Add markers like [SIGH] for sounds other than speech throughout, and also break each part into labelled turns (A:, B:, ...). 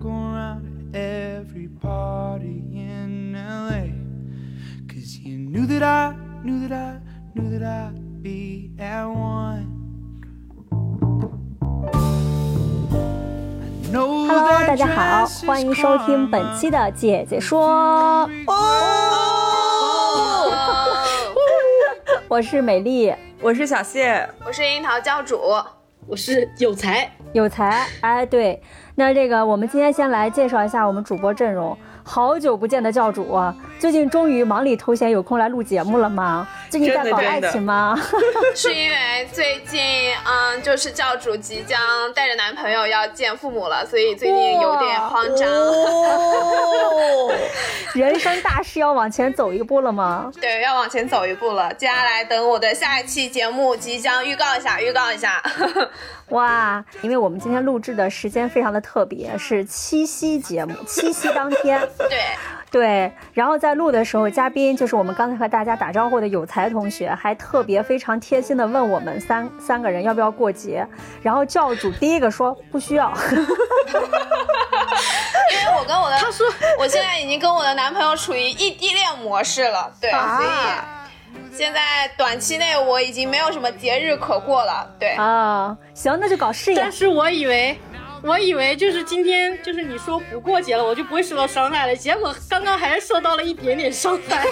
A: going around to every party in LA. Cause you knew that I, knew that I, knew that I'd be at one. Hello，大家好，欢迎收听本期的姐姐说。我是美丽，
B: 我是小谢，
C: 我是樱桃教主，
D: 我是有才
E: 有才。哎，对，那这个我们今天先来介绍一下我们主播阵容。好久不见的教主，最近终于忙里偷闲有空来录节目了吗？最近在搞爱情吗？[LAUGHS]
C: 是因为最近，嗯，就是教主即将带着男朋友要见父母了，所以最近有点慌张。[LAUGHS]
E: 人生大事要往前走一步了吗？
C: 对，要往前走一步了。接下来等我的下一期节目即将预告一下，预告一下。
E: 哇，因为我们今天录制的时间非常的特别，是七夕节目，七夕当天。[LAUGHS]
C: 对
E: 对，然后在录的时候，嘉宾就是我们刚才和大家打招呼的有才同学，还特别非常贴心的问我们三三个人要不要过节。然后教主第一个说不需要，[LAUGHS] 因为
C: 我跟我的他说，我现在已经跟我的男朋友处于异地恋模式了，对，所以。现在短期内我已经没有什么节日可过了，对
E: 啊，行，那就搞事业。
D: 但是我以为，我以为就是今天就是你说不过节了，我就不会受到伤害了。结果刚刚还是受到了一点点伤害。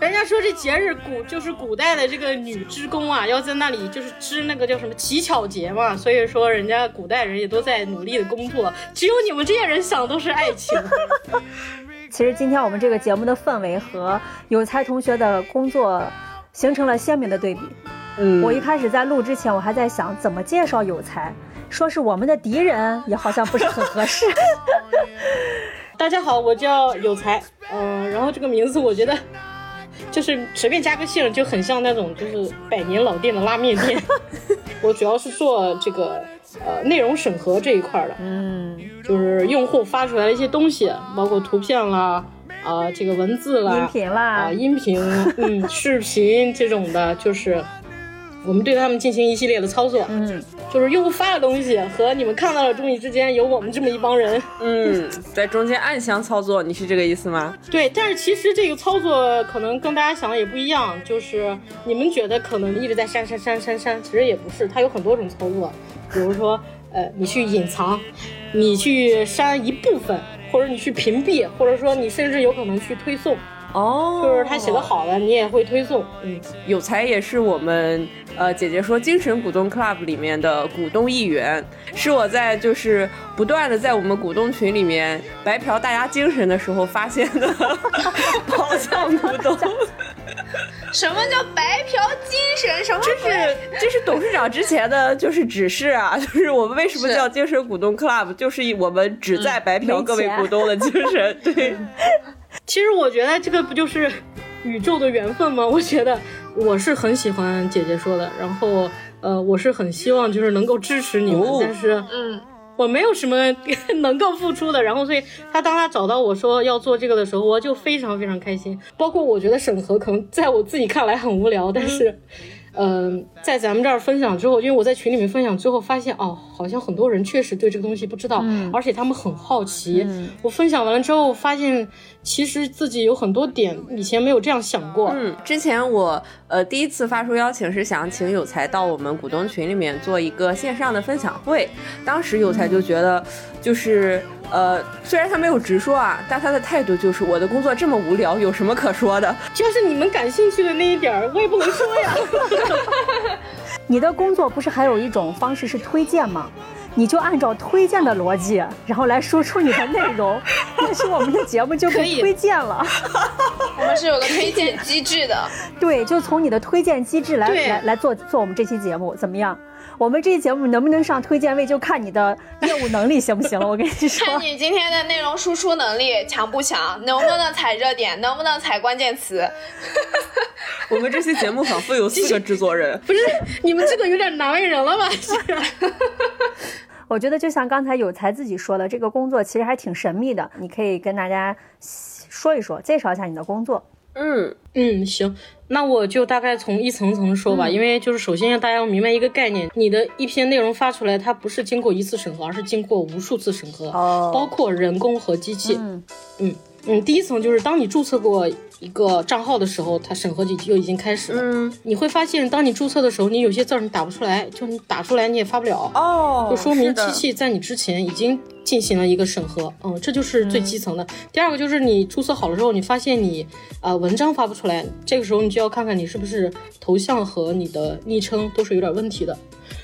D: 人家说这节日古就是古代的这个女织工啊，要在那里就是织那个叫什么乞巧节嘛，所以说人家古代人也都在努力的工作，只有你们这些人想都是爱情。
E: 其实今天我们这个节目的氛围和有才同学的工作形成了鲜明的对比。
B: 嗯，
E: 我一开始在录之前，我还在想怎么介绍有才，说是我们的敌人也好像不是很合适。[LAUGHS]
D: 大家好，我叫有才，嗯，然后这个名字我觉得就是随便加个姓就很像那种就是百年老店的拉面店。[LAUGHS] 我主要是做这个。呃，内容审核这一块的，
E: 嗯，
D: 就是用户发出来的一些东西，包括图片啦，啊，这个文字啦，
E: 音频啦，
D: 啊，音频，嗯，[LAUGHS] 视频这种的，就是我们对他们进行一系列的操作，
E: 嗯，
D: 就是用户发的东西和你们看到的东西之间有我们这么一帮人，
B: 嗯，在中间暗箱操作，你是这个意思吗？
D: 对，但是其实这个操作可能跟大家想的也不一样，就是你们觉得可能一直在删删删删删，其实也不是，它有很多种操作。比如说，呃，你去隐藏，你去删一部分，或者你去屏蔽，或者说你甚至有可能去推送。
B: 哦，
D: 就是他写的好的，你也会推送。
B: 嗯，有才也是我们呃姐姐说精神股东 club 里面的股东一员，是我在就是不断的在我们股东群里面白嫖大家精神的时候发现的 [LAUGHS] 宝藏股东。
C: 什么叫白嫖精神？什么？
B: 这是这是董事长之前的就是指示啊，[LAUGHS] 就是我们为什么叫精神股东 club，就是我们只在白嫖各位股东的精神。[LAUGHS] 对，
D: 其实我觉得这个不就是宇宙的缘分吗？我觉得我是很喜欢姐姐说的，然后呃，我是很希望就是能够支持你们，但是
C: 嗯。
D: 我没有什么 [LAUGHS] 能够付出的，然后所以他当他找到我说要做这个的时候，我就非常非常开心。包括我觉得审核可能在我自己看来很无聊，但是，嗯，在咱们这儿分享之后，因为我在群里面分享之后发现，哦，好像很多人确实对这个东西不知道，而且他们很好奇。我分享完了之后发现。其实自己有很多点以前没有这样想过。
B: 嗯，之前我呃第一次发出邀请是想请有才到我们股东群里面做一个线上的分享会，当时有才就觉得就是呃虽然他没有直说啊，但他的态度就是我的工作这么无聊，有什么可说的？[LAUGHS]
D: 就是你们感兴趣的那一点儿，我也不能说呀。[LAUGHS]
E: 你的工作不是还有一种方式是推荐吗？你就按照推荐的逻辑，然后来输出你的内容，[LAUGHS] 也许我们的节目就被推荐了。[LAUGHS]
C: 我们是有个推荐机制的，[LAUGHS]
E: 对，就从你的推荐机制来来来做做我们这期节目，怎么样？我们这期节目能不能上推荐位，就看你的业务能力行不行了。我跟你说
C: 看，你今天的内容输出能力强不强，能不能踩热点，能不能踩关键词。
B: 我们这期节目仿佛有四个制作人，
D: 不是你们这个有点难为人了吧？[LAUGHS]
E: 我觉得就像刚才有才自己说的，这个工作其实还挺神秘的。你可以跟大家说一说，介绍一下你的工作。
B: 嗯，
D: 嗯，行，那我就大概从一层层说吧，因为就是首先让大家要明白一个概念，你的一篇内容发出来，它不是经过一次审核，而是经过无数次审核，
E: 哦
D: 包括人工和机器。
E: 嗯
D: 嗯嗯，第一层就是当你注册过一个账号的时候，它审核就就已经开始了。
B: 嗯，
D: 你会发现，当你注册的时候，你有些字儿你打不出来，就你打出来你也发不了。
B: 哦，
D: 就说明机器在你之前已经进行了一个审核，嗯，这就是最基层的。第二个就是你注册好了之后，你发现你呃文章发不出来，这个时候你就要看看你是不是头像和你的昵称都是有点问题的。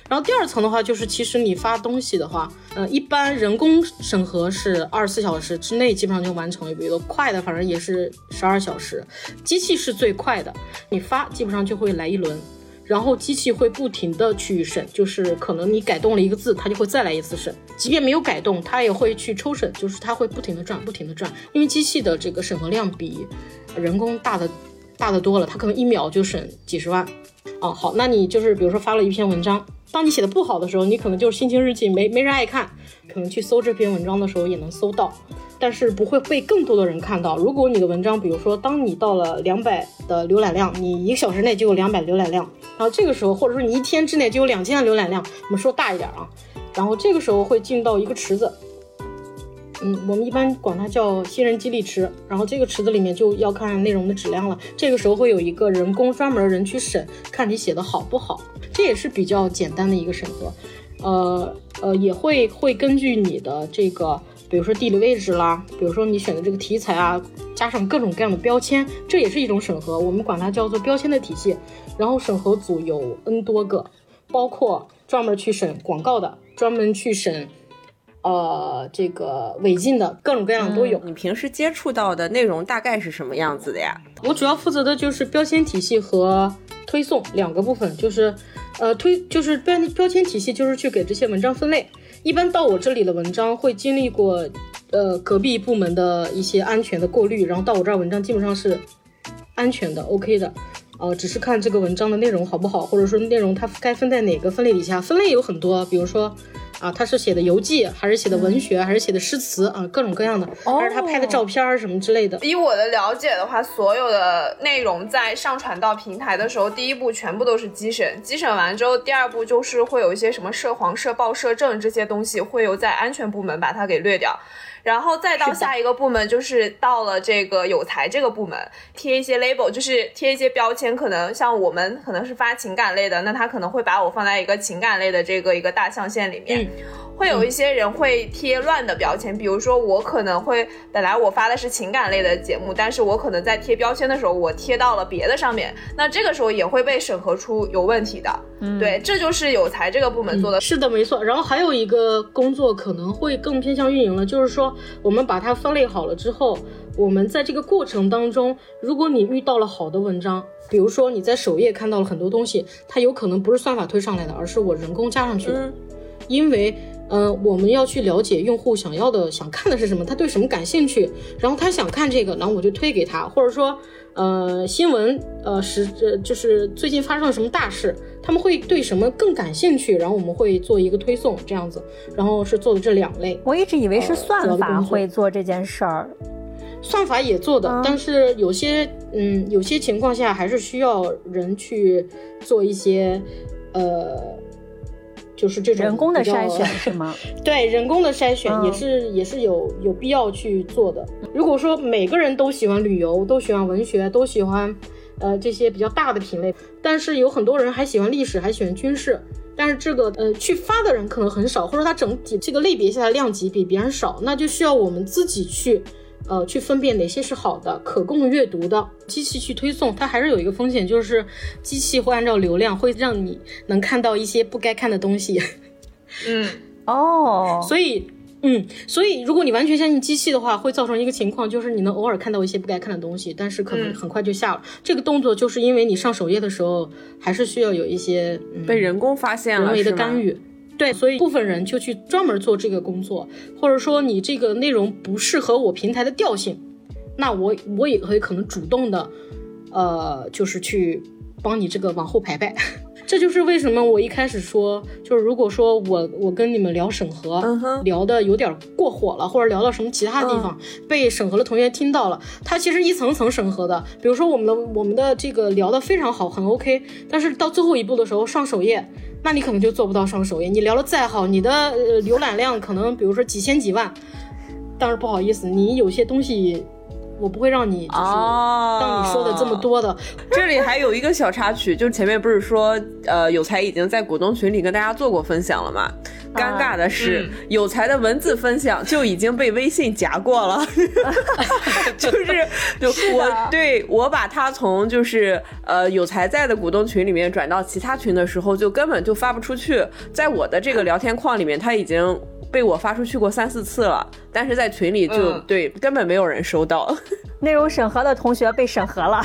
D: 然后第二层的话，就是其实你发东西的话，呃，一般人工审核是二十四小时之内基本上就完成了，比如快的反正也是十二小时，机器是最快的，你发基本上就会来一轮。然后机器会不停的去审，就是可能你改动了一个字，它就会再来一次审，即便没有改动，它也会去抽审，就是它会不停的转，不停的转，因为机器的这个审核量比人工大的大的多了，它可能一秒就审几十万。哦，好，那你就是比如说发了一篇文章，当你写的不好的时候，你可能就是心情日记没没人爱看，可能去搜这篇文章的时候也能搜到，但是不会被更多的人看到。如果你的文章，比如说当你到了两百的浏览量，你一个小时内就有两百浏览量，然后这个时候或者说你一天之内就有两千的浏览量，我们说大一点啊，然后这个时候会进到一个池子，嗯，我们一般管它叫新人激励池，然后这个池子里面就要看内容的质量了。这个时候会有一个人工专门人去审，看你写的好不好，这也是比较简单的一个审核。呃呃，也会会根据你的这个，比如说地理位置啦，比如说你选的这个题材啊，加上各种各样的标签，这也是一种审核，我们管它叫做标签的体系。然后审核组有 N 多个，包括专门去审广告的，专门去审。呃，这个违禁的各种各样都有。
B: 你平时接触到的内容大概是什么样子的呀？
D: 我主要负责的就是标签体系和推送两个部分，就是呃推就是标标签体系就是去给这些文章分类。一般到我这里的文章会经历过呃隔壁部门的一些安全的过滤，然后到我这儿文章基本上是安全的 OK 的。呃，只是看这个文章的内容好不好，或者说内容它该分在哪个分类底下。分类有很多，比如说啊，他是写的游记，还是写的文学，还是写的诗词啊，各种各样的，还是他拍的照片儿什么之类的。
C: 以我的了解的话，所有的内容在上传到平台的时候，第一步全部都是机审，机审完之后，第二步就是会有一些什么涉黄、涉暴、涉政这些东西，会有在安全部门把它给略掉。然后再到下一个部门，就是到了这个有才这个部门，贴一些 label，就是贴一些标签。可能像我们可能是发情感类的，那他可能会把我放在一个情感类的这个一个大象限里面。会有一些人会贴乱的标签，比如说我可能会本来我发的是情感类的节目，但是我可能在贴标签的时候，我贴到了别的上面，那这个时候也会被审核出有问题的。嗯，对，这就是有才这个部门做的。
D: 是的，没错。然后还有一个工作可能会更偏向运营了，就是说我们把它分类好了之后，我们在这个过程当中，如果你遇到了好的文章，比如说你在首页看到了很多东西，它有可能不是算法推上来的，而是我人工加上去的，因为。呃，我们要去了解用户想要的、想看的是什么，他对什么感兴趣，然后他想看这个，然后我就推给他，或者说，呃，新闻，呃，是呃，就是最近发生了什么大事，他们会对什么更感兴趣，然后我们会做一个推送这样子，然后是做的这两类。
E: 我一直以为是
D: 呃
E: 算法会做这件事儿，
D: 算法也做的，
E: 嗯
D: 但是有些嗯，有些情况下还是需要人去做一些，呃。就是这种
E: 人工的筛选是吗？[LAUGHS]
D: 对人工的筛选
E: 嗯
D: 也是、也是有有必要去做的。如果说每个人都喜欢旅游，都喜欢文学，都喜欢呃这些比较大的品类，但是有很多人还喜欢历史，还喜欢军事。但是这个呃去发的人可能很少，或者他整体这个类别下的量级比别人少，那就需要我们自己去呃去分辨哪些是好的、可供阅读的。机器去推送，它还是有一个风险，就是机器会按照流量，会让你能看到一些不该看的东西。[LAUGHS]
C: 嗯，
E: 哦，
D: 所以，嗯，所以如果你完全相信机器的话，会造成一个情况，就是你能偶尔看到一些不该看的东西，但是可能
C: 嗯
D: 很快就下了。这个动作就是因为你上首页的时候，还是需要有一些、嗯、
B: 被人工发现了，
D: 人为的干。预。对，所以部分人就去专门做这个工作，或者说你这个内容不适合我平台的调性，那我我也会可能主动的，呃，就是去帮你这个往后排排。这就是为什么我一开始说，就是如果说我我跟你们聊审核，聊的有点过火了，或者聊到什么其他地方、被审核的同学听到了，他其实一层层审核的。比如说我们的我们的这个聊的非常好，很 OK，但是到最后一步的时候上首页，那你可能就做不到上首页。你聊的再好，你的呃浏览量可能比如说几千几万，但是不好意思，你有些东西我不会让你就是
B: 哦
D: 像你说的这么多的，
B: 这里还有一个小插曲，就是前面不是说，呃，有才已经在股东群里跟大家做过分享了吗？尴尬的是，
C: 嗯
B: 有才的文字分享就已经被微信夹过了，[LAUGHS] 就是就我对我把他从就是呃有才在的股东群里面转到其他群的时候，就根本就发不出去，在我的这个聊天框里面，他已经。被我发出去过三四次了，但是在群里就、
C: 嗯
B: 对根本没有人收到。[LAUGHS]
E: 内容审核的同学被审核了。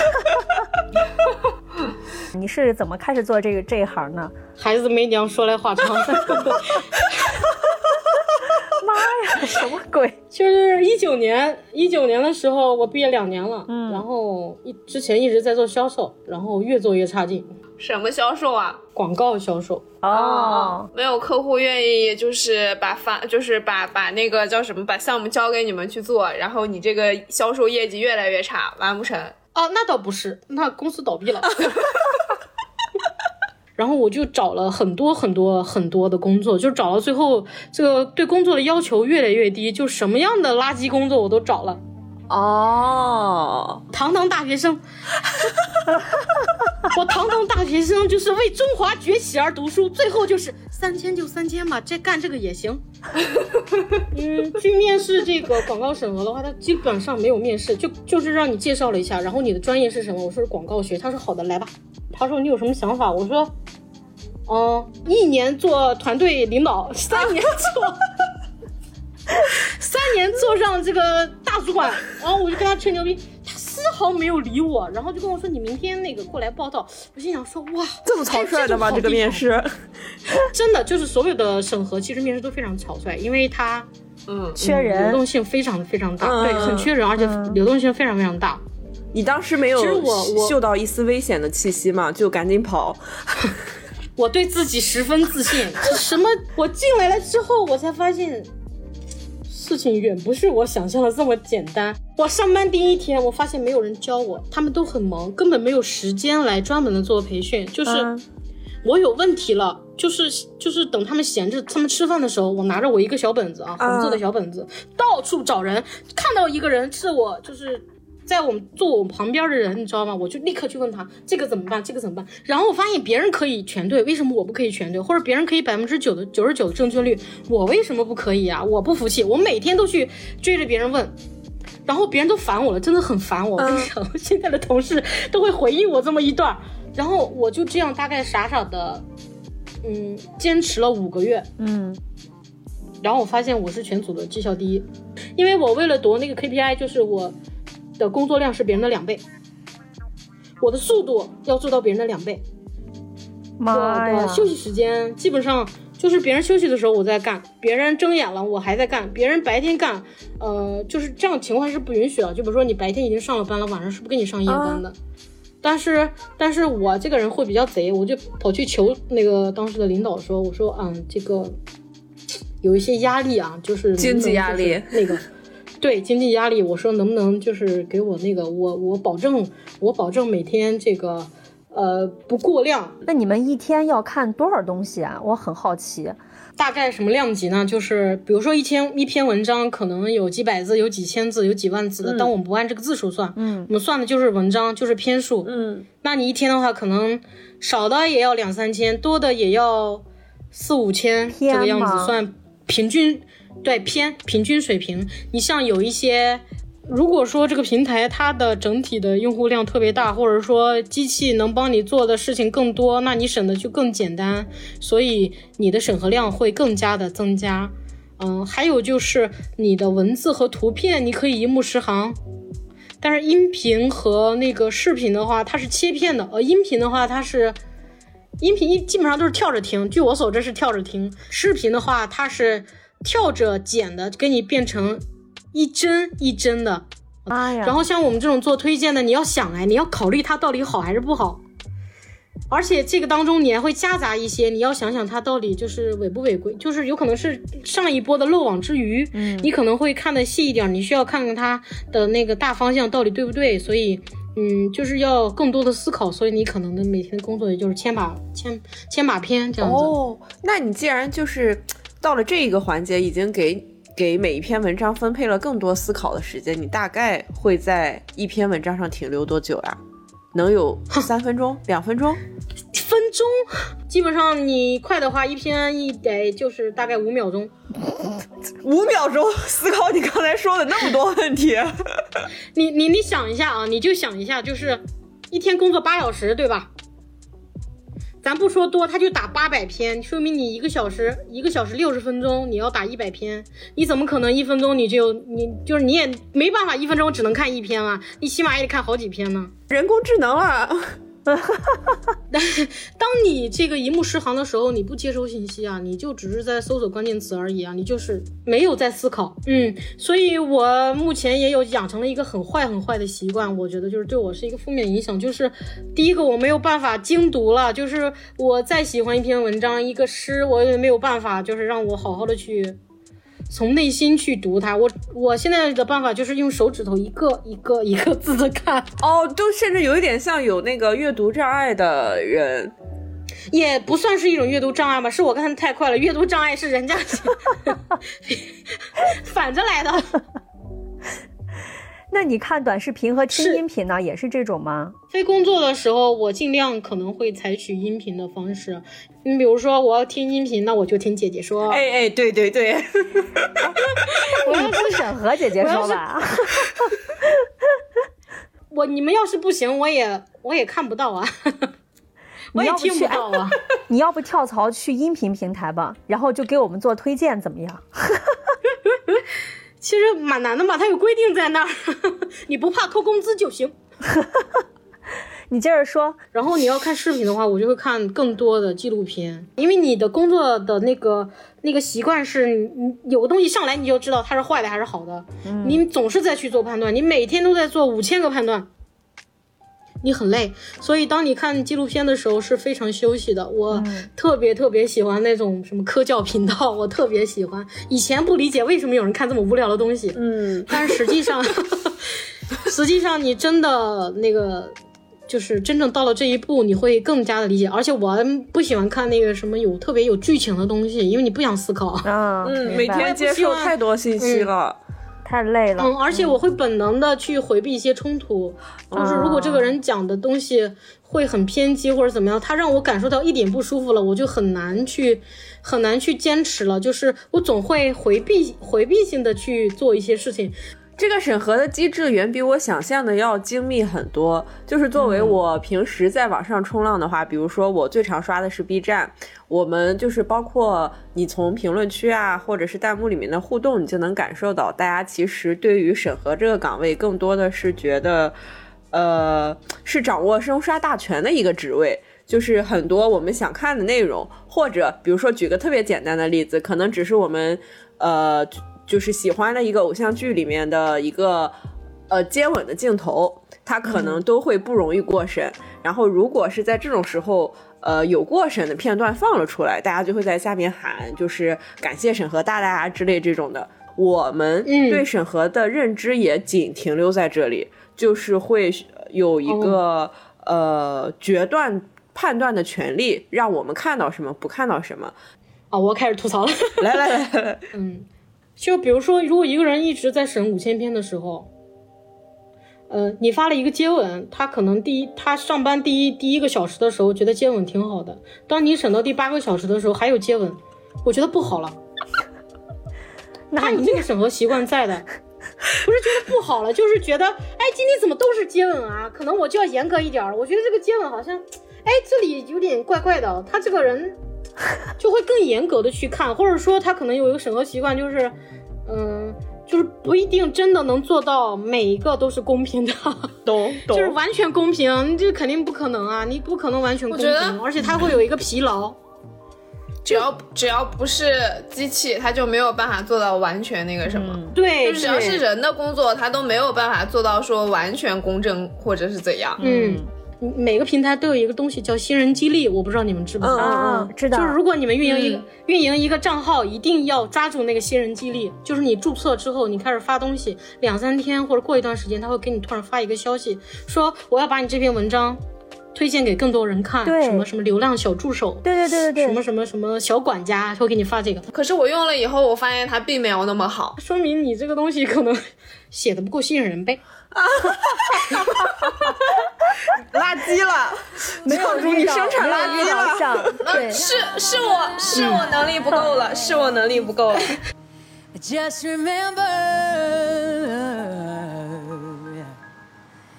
E: 你是怎么开始做这个这一行呢？
D: 孩子没娘，说来话长。[LAUGHS]
E: 妈呀，什么鬼？
D: 就是一九年，一九年的时候，我毕业两年了，嗯，然后一之前一直在做销售，然后越做越差劲，
C: 什么销售啊？
D: 广告销售。
E: 哦，
C: 没有客户愿意就是把发就是把把那个叫什么把项目交给你们去做，然后你这个销售业绩越来越差，完不成。
D: 哦，那倒不是，那公司倒闭了。[LAUGHS] 然后我就找了很多很多很多的工作，就找到最后，这个对工作的要求越来越低，就什么样的垃圾工作我都找了。
B: 哦，
D: 堂堂大学生，[LAUGHS] 我堂堂大学生就是为中华崛起而读书，最后就是三千就三千吧，这干这个也行。[LAUGHS] 嗯，去面试这个广告审核的话，他基本上没有面试，就就是让你介绍了一下，然后你的专业是什么？我说是广告学，他说好的，来吧。他说你有什么想法？我说，嗯，一年做团队领导，三年做。[LAUGHS] 三年做上这个大主管，然后我就跟他吹牛逼，他丝毫没有理我，然后就跟我说你明天那个过来报道。我心想说哇，
B: 这么草率的吗？这个面试？[LAUGHS]
D: 真的就是所有的审核，其实面试都非常草率，因为他
C: 嗯，
E: 缺人。
D: 流动性非常非常大，
B: 嗯
D: 对，很缺人，而且流动性非常非常大。
B: 你当时没有
D: 其实我我
B: 嗅到一丝危险的气息嘛？就赶紧跑。[LAUGHS]
D: 我对自己十分自信，这什么？我进来了之后，我才发现事情远不是我想象的这么简单。我上班第一天，我发现没有人教我，他们都很忙，根本没有时间来专门的做培训。就是
E: 嗯
D: 我有问题了，就是就是等他们闲着，他们吃饭的时候，我拿着我一个小本子啊，红色的小本子，到处找人，看到一个人是我就是。在我们坐我旁边的人，你知道吗？我就立刻去问他这个怎么办，这个怎么办。然后我发现别人可以全对，为什么我不可以全对？或者别人可以百分之九的九十九的正确率，我为什么不可以啊？我不服气，我每天都去追着别人问，然后别人都烦我了，真的很烦我。我跟你讲，现在的同事都会回应我这么一段儿，然后我就这样大概傻傻的，嗯，坚持了五个月，
E: 嗯，
D: 然后我发现我是全组的绩效第一，因为我为了夺那个 KPI，就是我的工作量是别人的两倍，我的速度要做到别人的两倍，我
E: 妈呀
D: 的！休息时间基本上就是别人休息的时候我在干，别人睁眼了我还在干，别人白天干，呃，就是这样情况是不允许的。就比如说你白天已经上了班了，晚上是不给你上夜班的。但是，但是我这个人会比较贼，我就跑去求那个当时的领导说，我说，嗯，这个有一些压力啊，就是
B: 经济压力
D: 那个。对经济压力，我说能不能就是给我那个我我保证我保证每天这个呃不过量，
E: 那你们一天要看多少东西啊？我很好奇。
D: 大概什么量级呢？就是比如说一天一篇文章可能有几百字、有几千字、有几万字的，但我们不按这个字数算，
E: 嗯
D: 我们算的就是文章，就是篇数。
B: 嗯，
D: 那你一天的话，可能少的也要两三千，多的也要四五千这个样子算平均，对偏平均水平。你像有一些，如果说这个平台它的整体的用户量特别大，或者说机器能帮你做的事情更多，那你审的就更简单，所以你的审核量会更加的增加。嗯，还有就是你的文字和图片你可以一目十行，但是音频和那个视频的话，它是切片的，呃，音频的话它是。音频一基本上都是跳着听，据我所知是跳着听。视频的话，它是跳着剪的，给你变成一帧一帧的。
E: 妈呀！
D: 然后像我们这种做推荐的，你要想哎，你要考虑它到底好还是不好。而且这个当中你还会夹杂一些，你要想想它到底就是违不违规，就是有可能是上一波的漏网之鱼。嗯，你可能会看的细一点，你需要看看它的那个大方向到底对不对。所以。嗯，就是要更多的思考，所以你可能的每天的工作也就是千把千千把篇这样子。
B: 哦，那你既然就是到了这一个环节，已经给给每一篇文章分配了更多思考的时间，你大概会在一篇文章上停留多久呀？能有三分钟、两分钟？
D: 分钟？基本上你快的话，一篇一得就是大概五秒钟。
B: 五秒钟 [LAUGHS] 思考你刚才说的那么多问题，[LAUGHS]
D: 你你你想一下啊，你就想一下，就是一天工作八小时，对吧？咱不说多，他就打八百篇，说明你一个小时一个小时六十分钟，你要打一百篇，你怎么可能一分钟你就你就是你也没办法一分钟只能看一篇啊，你起码也得看好几篇呢。
B: 人工智能啊。
D: 哈哈哈哈但是，当你这个一目十行的时候，你不接收信息啊，你就只是在搜索关键词而已啊，你就是没有在思考。嗯，所以我目前也有养成了一个很坏很坏的习惯，我觉得就是对我是一个负面影响。就是第一个，我没有办法精读了，就是我再喜欢一篇文章、一个诗，我也没有办法，就是让我好好的去。从内心去读它，我我现在的办法就是用手指头一个一个 [LAUGHS] 一个字的看。
B: 哦，都甚至有一点像有那个阅读障碍的人，
D: 也不算是一种阅读障碍吧，是我看的太快了。阅读障碍是人家 [LAUGHS] 反着来的。
E: 那你看短视频和听音频呢，也是这种吗？
D: 非工作的时候，我尽量可能会采取音频的方式。你比如说，我要听音频，那我就听姐姐说。
B: 哎哎，对对对，[LAUGHS]
E: 我要听审核姐姐说吧。[LAUGHS]
D: 我你们要是不行，我也我也看不到啊，我也听不到啊。[LAUGHS]
E: 你要不跳槽去音频平台吧，然后就给我们做推荐，怎么样？
D: 其实蛮难的嘛，它有规定在那儿，[LAUGHS] 你不怕扣工资就行。[LAUGHS]
E: 你接着说。
D: 然后你要看视频的话，我就会看更多的纪录片，因为你的工作的那个那个习惯是，你有个东西上来你就知道它是坏的还是好的，你总是在去做判断，你每天都在做五千个判断。你很累，所以当你看纪录片的时候是非常休息的。我特别特别喜欢那种什么科教频道，[LAUGHS] 我特别喜欢。以前不理解为什么有人看这么无聊的东西，嗯，但是实际上，[LAUGHS] 实际上你真的那个，就是真正到了这一步，你会更加的理解。而且我不喜欢看那个什么有特别有剧情的东西，因为你不想思考
E: 啊，
B: 嗯，每天接受太多信息了。
E: 太累了，
D: 嗯，而且我会本能的去回避一些冲突，就是如果这个人讲的东西会很偏激或者怎么样，他让我感受到一点不舒服了，我就很难去，很难去坚持了，就是我总会回避回避性的去做一些事情。
B: 这个审核的机制远比我想象的要精密很多。就是作为我平时在网上冲浪的话，比如说我最常刷的是 B 站，我们就是包括你从评论区啊，或者是弹幕里面的互动，你就能感受到大家其实对于审核这个岗位更多的是觉得，呃，是掌握生杀大权的一个职位。就是很多我们想看的内容，或者比如说举个特别简单的例子，可能只是我们，呃。就是喜欢的一个偶像剧里面的一个呃接吻的镜头，他可能都会不容易过审。然后如果是在这种时候，呃有过审的片段放了出来，大家就会在下面喊，就是感谢审核大大啊之类这种的。我们对审核的认知也仅停留在这里，就是会有一个呃决断判断的权利，让我们看到什么不看到什么。
D: 啊，我开始吐槽了，
B: 来来来，
D: 嗯。就比如说，如果一个人一直在审五千篇的时候，呃，你发了一个接吻，他可能第一，他上班第一第一个小时的时候觉得接吻挺好的。当你审到第八个小时的时候，还有接吻，我觉得不好了。[LAUGHS] 他有这个审核习惯在的，不是觉得不好了，就是觉得，哎，今天怎么都是接吻啊？可能我就要严格一点儿。我觉得这个接吻好像，哎，这里有点怪怪的。他这个人。[LAUGHS] 就会更严格的去看，或者说他可能有一个审核习惯，就是，嗯，就是不一定真的能做到每一个都是公平的，
B: 懂 [LAUGHS] 懂
D: 就是完全公平，这肯定不可能啊，你不可能完全公
C: 我觉得
D: 平，而且他会有一个疲劳。
C: 只要只要不是机器，他就没有办法做到完全那个什么。
D: 对，
C: 就只要是人的工作，他都没有办法做到说完全公正或者是怎样。
D: 嗯，每个平台都有一个东西叫新人激励，我不知道你们知不知道。
E: 啊，知道，
D: 就是如果你们运营一个、
C: 嗯
D: 运营一个账号，一定要抓住那个新人激励。就是你注册之后，你开始发东西，两三天或者过一段时间，他会给你突然发一个消息，说我要把你这篇文章推荐给更多人看，
E: 对
D: 什么什么流量小助手，
E: 对对对对对，
D: 什么什么什么小管家，会给你发这个，
C: 可是我用了以后，我发现它并没有那么好。
D: 说明你这个东西可能写的不够吸引人呗。
B: 垃圾了，
E: 没有
B: 如你生产垃圾了。
E: 对，
C: 是是我是我能力不够了，是我能力不够了。
F: Just remember,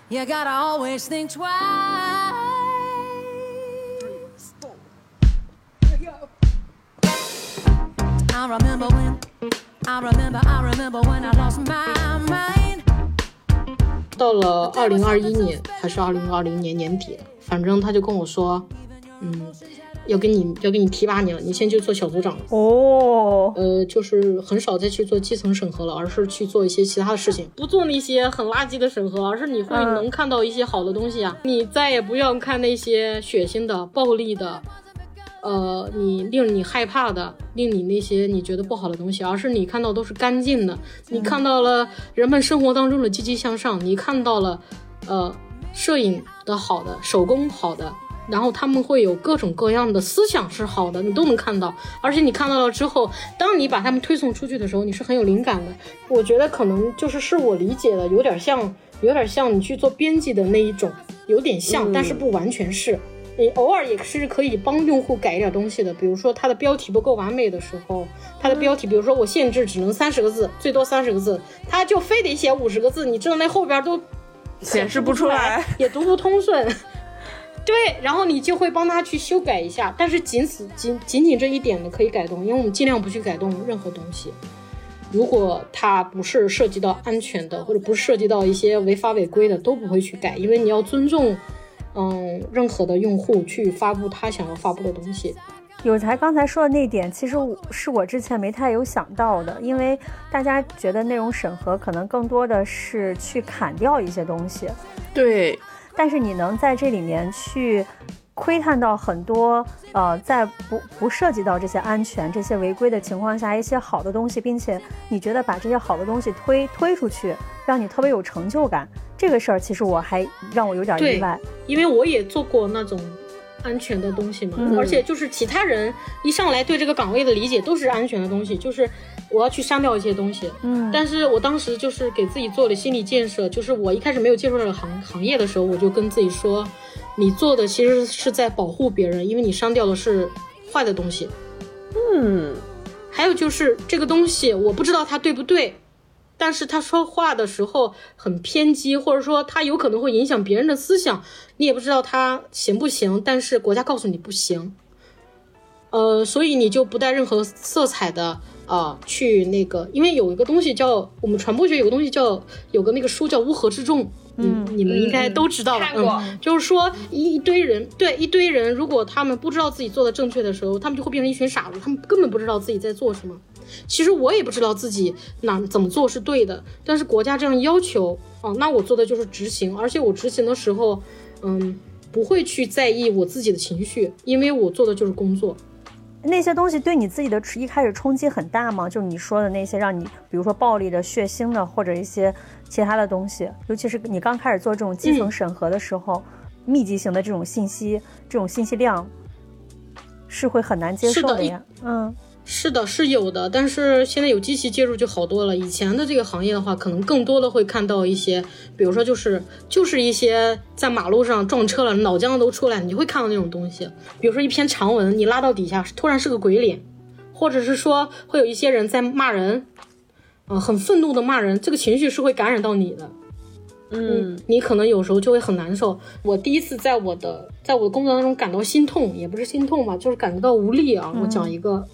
F: you gotta always think twice. I remember when, I remember, I remember when I lost my mind.
D: 到了二零二一年还是二零二零年年底，反正他就跟我说，嗯，要给你要给你提拔你了，你先去做小组长了。
E: 哦，
D: 呃，就是很少再去做基层审核了，而是去做一些其他的事情，不做那些很垃圾的审核，而是你会
E: 嗯
D: 能看到一些好的东西啊。你再也不要看那些血腥的、暴力的，呃，你令你害怕的，令你那些你觉得不好的东西，而是你看到都是干净的，你看到了人们生活当中的积极向上，你看到了，呃，摄影的好的，手工好的。然后他们会有各种各样的思想是好的，你都能看到。而且你看到了之后，当你把他们推送出去的时候，你是很有灵感的。我觉得可能就是是我理解的，有点像，有点像你去做编辑的那一种，有点像，但是不完全是。你偶尔也是可以帮用户改一点东西的，比如说它的标题不够完美的时候，它的标题，比如说我限制只能三十个字，最多三十个字，它就非得写五十个字，你知道那后边都
B: 显示不出来，
D: 也读不通顺。[LAUGHS] 对，然后你就会帮他去修改一下，但是仅此仅仅仅这一点的可以改动，因为我们尽量不去改动任何东西。如果它不是涉及到安全的，或者不是涉及到一些违法违规的，都不会去改，因为你要尊重，嗯，任何的用户去发布他想要发布的东西。
E: 有才刚才说的那点，其实是我之前没太有想到的，因为大家觉得内容审核可能更多的是去砍掉一些东西，
B: 对，
E: 但是你能在这里面去窥探到很多呃，在不不涉及到这些安全、这些违规的情况下，一些好的东西，并且你觉得把这些好的东西推推出去，让你特别有成就感，这个事儿其实我还让我有点意外。
D: 因为我也做过那种安全的东西嘛，
E: 嗯
D: 而且就是其他人一上来对这个岗位的理解都是安全的东西，就是我要去删掉一些东西。
E: 嗯，
D: 但是我当时就是给自己做了心理建设，就是我一开始没有接触这个行行业的时候，我就跟自己说，你做的其实是在保护别人，因为你删掉的是坏的东西。
B: 嗯，
D: 还有就是这个东西，我不知道它对不对，但是他说话的时候很偏激，或者说他有可能会影响别人的思想，你也不知道他行不行，但是国家告诉你不行，呃，所以你就不带任何色彩的啊、去那个，因为有一个东西叫我们传播学有个东西叫有个那个书叫乌合之众，嗯，你们应该都知道吧？
C: 看过
D: 嗯，就是说一一堆人，对一堆人，如果他们不知道自己做的正确的时候，他们就会变成一群傻子，他们根本不知道自己在做什么。其实我也不知道自己哪怎么做是对的，但是国家这样要求啊，那我做的就是执行，而且我执行的时候，嗯，不会去在意我自己的情绪，因为我做的就是工作。
E: 那些东西对你自己的一开始冲击很大吗？就是你说的那些让你，比如说暴力的、血腥的，或者一些其他的东西，尤其是你刚开始做这种基层审核的时候，密集型的这种信息、这种信息量，是会很难接受
D: 的
E: 呀。嗯，
D: 是的，是有的，但是现在有机器介入就好多了。以前的这个行业的话，可能更多的会看到一些，比如说就是就是一些在马路上撞车了，脑浆都出来，你会看到那种东西。比如说一篇长文，你拉到底下突然是个鬼脸，或者是说会有一些人在骂人，嗯、很愤怒的骂人，这个情绪是会感染到你的。
B: 嗯
D: 你可能有时候就会很难受。我第一次在我的在我的工作当中感到心痛，也不是心痛吧，就是感觉到无力啊。我讲一个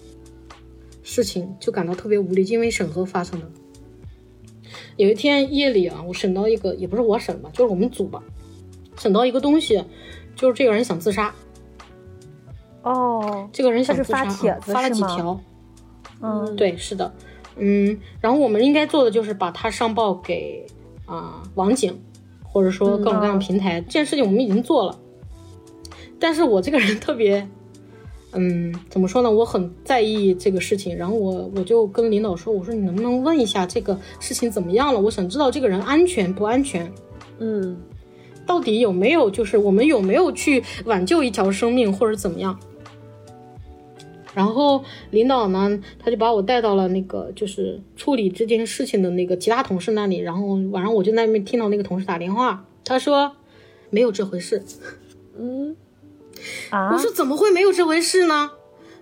D: 事情，就感到特别无力，因为审核发生了。有一天夜里啊，我审到一个，也不是我审吧，就是我们组吧，审到一个东西，就是这个人想自杀，
E: 哦，
D: 这个人想自杀啊，
E: 发帖子
D: 发了几条，
E: 嗯，
D: 对，是的，嗯，然后我们应该做的就是把他上报给啊、网警，或者说各种各样的平台。这件事情我们已经做了，但是我这个人特别，嗯，怎么说呢？我很在意这个事情，然后我我就跟领导说，我说你能不能问一下这个事情怎么样了？我想知道这个人安全不安全。
B: 嗯
D: 到底有没有，就是我们有没有去挽救一条生命，或者怎么样？然后领导呢，他就把我带到了那个就是处理这件事情的那个其他同事那里，然后晚上我就在那边听到那个同事打电话，他说没有这回事。
B: 嗯
E: 啊
D: 我，说怎么会没有这回事呢？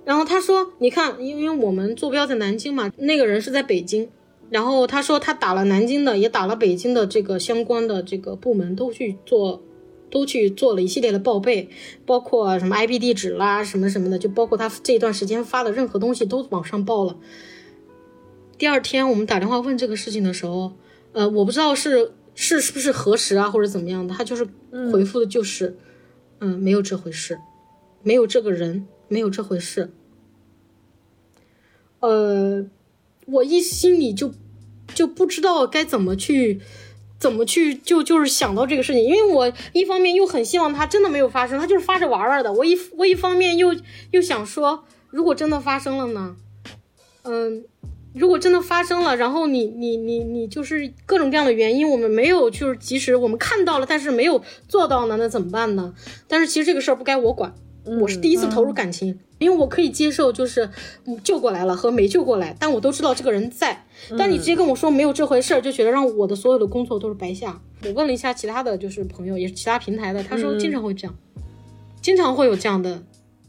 D: 然后他说，你看，因为我们坐标在南京嘛，那个人是在北京。然后他说他打了南京的，也打了北京的这个相关的这个部门，都去做，都去做了一系列的报备，包括什么 IP 地址啦，什么什么的，就包括他这段时间发的任何东西都往上报了。第二天我们打电话问这个事情的时候，呃，我不知道是是是不是核实啊，或者怎么样的，他就是回复的就是，嗯嗯没有这回事，没有这个人，没有这回事。呃，我一心里就就不知道该怎么去，怎么去就就是想到这个事情，因为我一方面又很希望它真的没有发生，它就是发着玩玩的。我一我一方面又又想说，如果真的发生了呢，嗯。如果真的发生了，然后你你你你就是各种各样的原因，我们没有就是及时我们看到了，但是没有做到呢，那怎么办呢？但是其实这个事儿不该我管，我是第一次投入感情，因为我可以接受就是嗯救过来了和没救过来，但我都知道这个人在。但你直接跟我说没有这回事儿，就觉得让我的所有的工作都是白瞎。我问了一下其他的就是朋友，也是其他平台的，他说经常会这样，经常会有这样的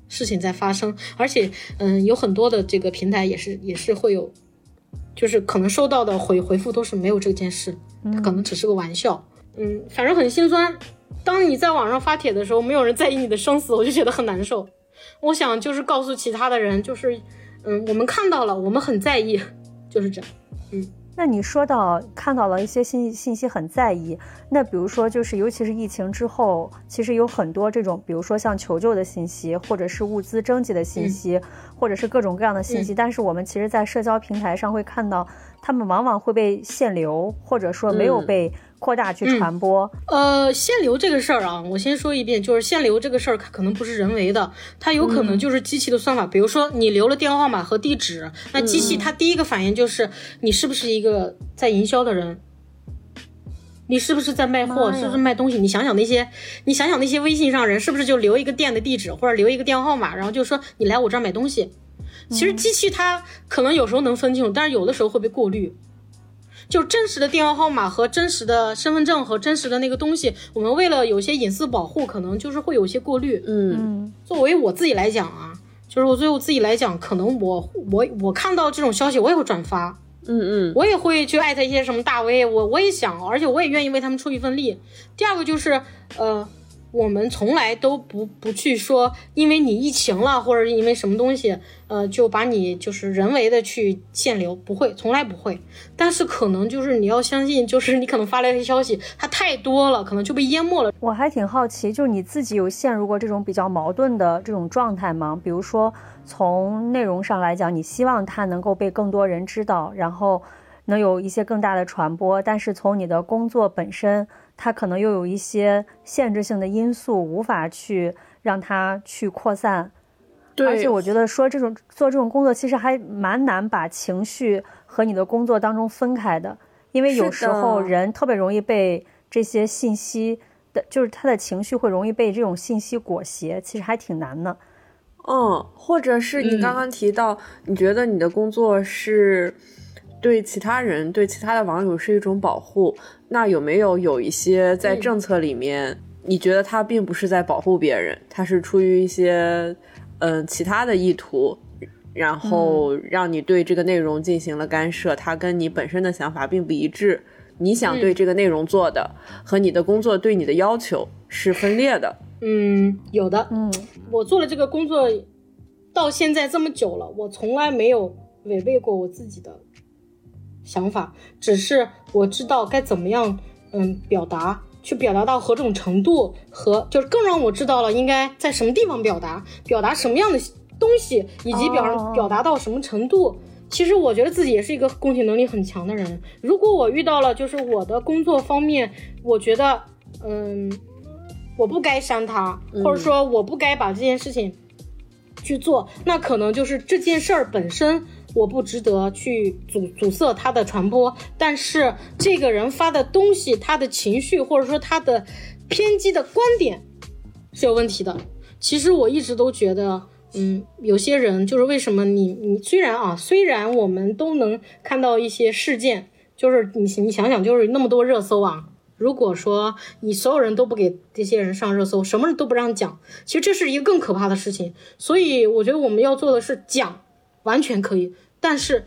D: 事情在发生，而且嗯，有很多的这个平台也是也是会有，就是可能收到的回回复都是没有这件事，它可能只是个玩笑。嗯，反正很心酸。当你在网上发帖的时候，没有人在意你的生死，我就觉得很难受。我想就是告诉其他的人，就是嗯，我们看到了，我们很在意，就是这样。
E: 那你说到看到了一些信信息很在意，那比如说就是尤其是疫情之后，其实有很多这种，比如说像求救的信息，或者是物资征集的信息，或者是各种各样的信息，但是我们其实，在社交平台上会看到，他们往往会被限流，或者说没有
B: 嗯。
E: 被扩大去传播。
D: 呃，限流这个事儿啊，我先说一遍，就是限流这个事儿，它可能不是人为的，它有可能就是机器的算法。比如说你留了电话号码和地址，那机器它第一个反应就是你是不是一个在营销的人。你是不是在卖货？是不是卖东西？你想想那些，你想想那些微信上人，是不是就留一个店的地址或者留一个电话号码，然后就说你来我这儿买东西？其实机器它可能有时候能分清楚，但是有的时候会被过滤。就真实的电话号码和真实的身份证和真实的那个东西，我们为了有些隐私保护，可能就是会有一些过滤。
B: 嗯
E: 嗯
D: 作为我自己来讲啊，就是我作为我自己来讲，可能我我我看到这种消息，我也会转发，
B: 嗯嗯
D: 我也会去艾特一些什么大 V，我我也想，而且我也愿意为他们出一份力。第二个就是，呃，我们从来都不不去说，因为你疫情了，或者因为什么东西，呃，就把你就是人为的去限流，不会，从来不会。但是可能就是你要相信，就是你可能发来的消息，它太多了，可能就被淹没了。
E: 我还挺好奇，就是你自己有陷入过这种比较矛盾的这种状态吗？比如说，从内容上来讲，你希望它能够被更多人知道，然后能有一些更大的传播，但是从你的工作本身，它可能又有一些限制性的因素，无法去让它去扩散。
B: 对，
E: 而且我觉得说这种做这种工作，其实还蛮难把情绪和你的工作当中分开的，因为有时候人特别容易被这些信息的，就是他的情绪会容易被这种信息裹挟，其实还挺难的。
B: 嗯，或者是你刚刚提到，你觉得你的工作是对其他人、对其他的网友是一种保护，那有没有有一些在
D: 嗯。
B: 政策里面，你觉得他并不是在保护别人，他是出于一些嗯、呃其他的意图，然后让你对这个内容进行了干涉，它跟你本身的想法并不一致，你想对这个内容做的、和你的工作对你的要求是分裂的。
D: 嗯，有的。
E: 嗯，
D: 我做了这个工作到现在这么久了，我从来没有违背过我自己的想法，只是我知道该怎么样，嗯，表达，去表达到何种程度，和就是更让我知道了应该在什么地方表达，表达什么样的东西，以及表、
E: 哦
D: 表达到什么程度。其实我觉得自己也是一个共情能力很强的人。如果我遇到了就是我的工作方面，我觉得，嗯，我不该删他，或者说我不该把这件事情去做，那可能就是这件事儿本身我不值得去阻阻塞它的传播，但是这个人发的东西，他的情绪或者说他的偏激的观点是有问题的。其实我一直都觉得，嗯，有些人就是为什么你你虽然啊，虽然我们都能看到一些事件，就是你你想想，就是那么多热搜啊。如果说你所有人都不给这些人上热搜，什么人都不让讲，其实这是一个更可怕的事情。所以我觉得我们要做的是讲，完全可以，但是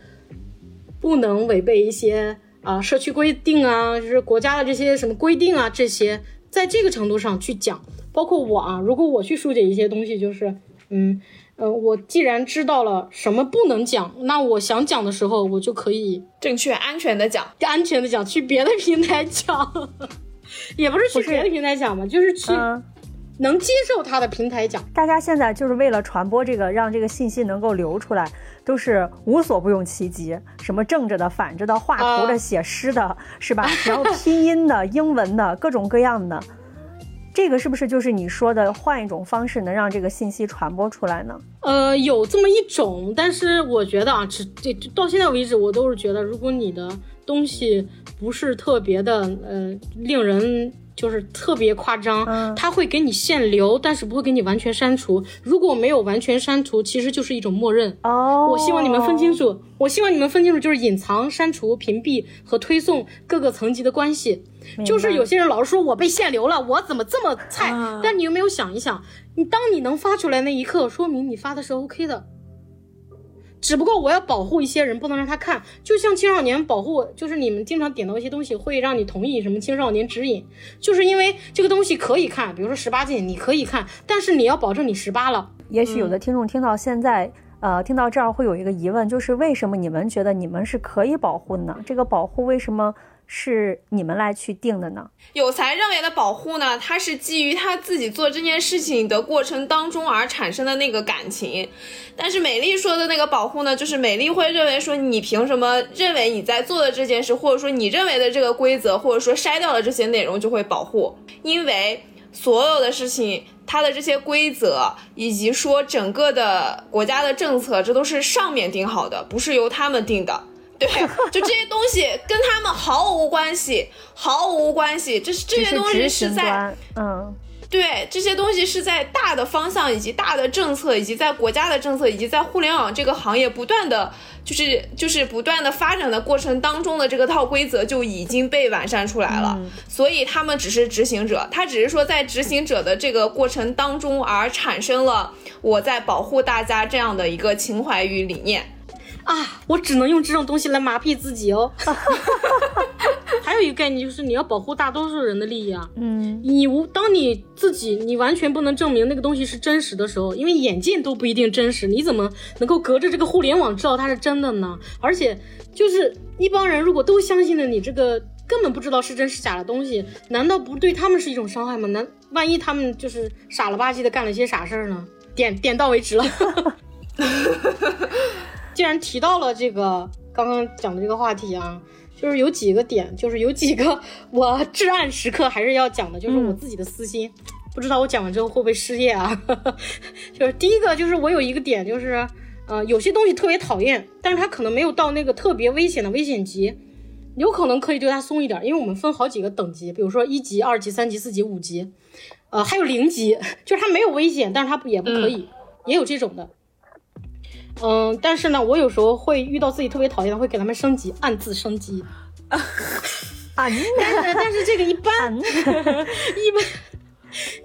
D: 不能违背一些啊、社区规定啊，就是国家的这些什么规定啊，这些在这个程度上去讲。包括我啊，如果我去疏解一些东西，就是嗯呃，我既然知道了什么不能讲，那我想讲的时候，我就可以
C: 正确安全的讲。
D: 安全的讲，去别的平台讲，[LAUGHS] 也不是去别的平台讲嘛，就是去
E: 嗯，
D: 能接受他的平台讲。
E: 大家现在就是为了传播这个，让这个信息能够流出来，都是无所不用其极，什么正着的、反着的、画图的、
D: 啊
E: 写诗的，是吧？[LAUGHS] 然后拼音的、英文的，各种各样的。这个是不是就是你说的换一种方式能让这个信息传播出来呢？
D: 呃，有这么一种，但是我觉得啊，这这到现在为止，我都是觉得，如果你的东西不是特别的，呃，令人就是特别夸张，
E: 嗯
D: 它会给你限流，但是不会给你完全删除。如果没有完全删除，其实就是一种默认。
E: 哦，
D: 我希望你们分清楚，我希望你们分清楚，就是隐藏、删除、屏蔽和推送各个层级的关系。就是有些人老是说我被限流了，我怎么这么菜？
B: 啊
D: 但你有没有想一想，你当你能发出来那一刻，说明你发的是 OK 的。只不过我要保护一些人，不能让他看。就像青少年保护，就是你们经常点到一些东西，会让你同意什么青少年指引，就是因为这个东西可以看，比如说十八禁，你可以看，但是你要保证你十八了。
E: 也许有的听众听到现在，呃，听到这儿会有一个疑问，就是为什么你们觉得你们是可以保护的呢？这个保护为什么是你们来去定的呢？
C: 有才认为的保护呢，它是基于他自己做这件事情的过程当中而产生的那个感情。但是美丽说的那个保护呢，就是美丽会认为说，你凭什么认为你在做的这件事，或者说你认为的这个规则，或者说筛掉了这些内容就会保护？因为所有的事情，它的这些规则以及说整个的国家的政策，这都是上面定好的，不是由他们定的。对，就这些东西跟他们毫无关系，毫无关系。这是这些东西是在
E: 嗯，
C: 对这些东西是在大的方向，以及大的政策，以及在国家的政策，以及在互联网这个行业不断的就是就是不断的发展的过程当中的这个套规则就已经被完善出来了。所以他们只是执行者，他只是说在执行者的这个过程当中而产生了我在保护大家这样的一个情怀与理念。
D: 啊，我只能用这种东西来麻痹自己哦。[LAUGHS] 还有一个概念就是你要保护大多数人的利益啊。
E: 嗯，
D: 你无当你自己你完全不能证明那个东西是真实的时候，因为眼见都不一定真实，你怎么能够隔着这个互联网知道它是真的呢？而且就是一帮人如果都相信了你这个根本不知道是真是假的东西，难道不对他们是一种伤害吗？难万一他们就是傻了吧唧的干了些傻事儿呢？点点到为止了。[LAUGHS] 既然提到了这个刚刚讲的这个话题啊，就是有几个点，就是有几个 [LAUGHS] 我至暗时刻还是要讲的，就是我自己的私心。不知道我讲完之后会不会失业啊？[LAUGHS] 就是第一个，就是我有一个点，就是呃，有些东西特别讨厌，但是它可能没有到那个特别危险的危险级，有可能可以对它松一点，因为我们分好几个等级，比如说一级、二级、三级、四级、五级，呃，还有零级，就是它没有危险，但是它也不可以，也有这种的。嗯，但是呢，我有时候会遇到自己特别讨厌的，会给他们升级，暗自升级。[LAUGHS]
E: 啊，
D: 但是但是这个一般
E: 嗯
D: 一般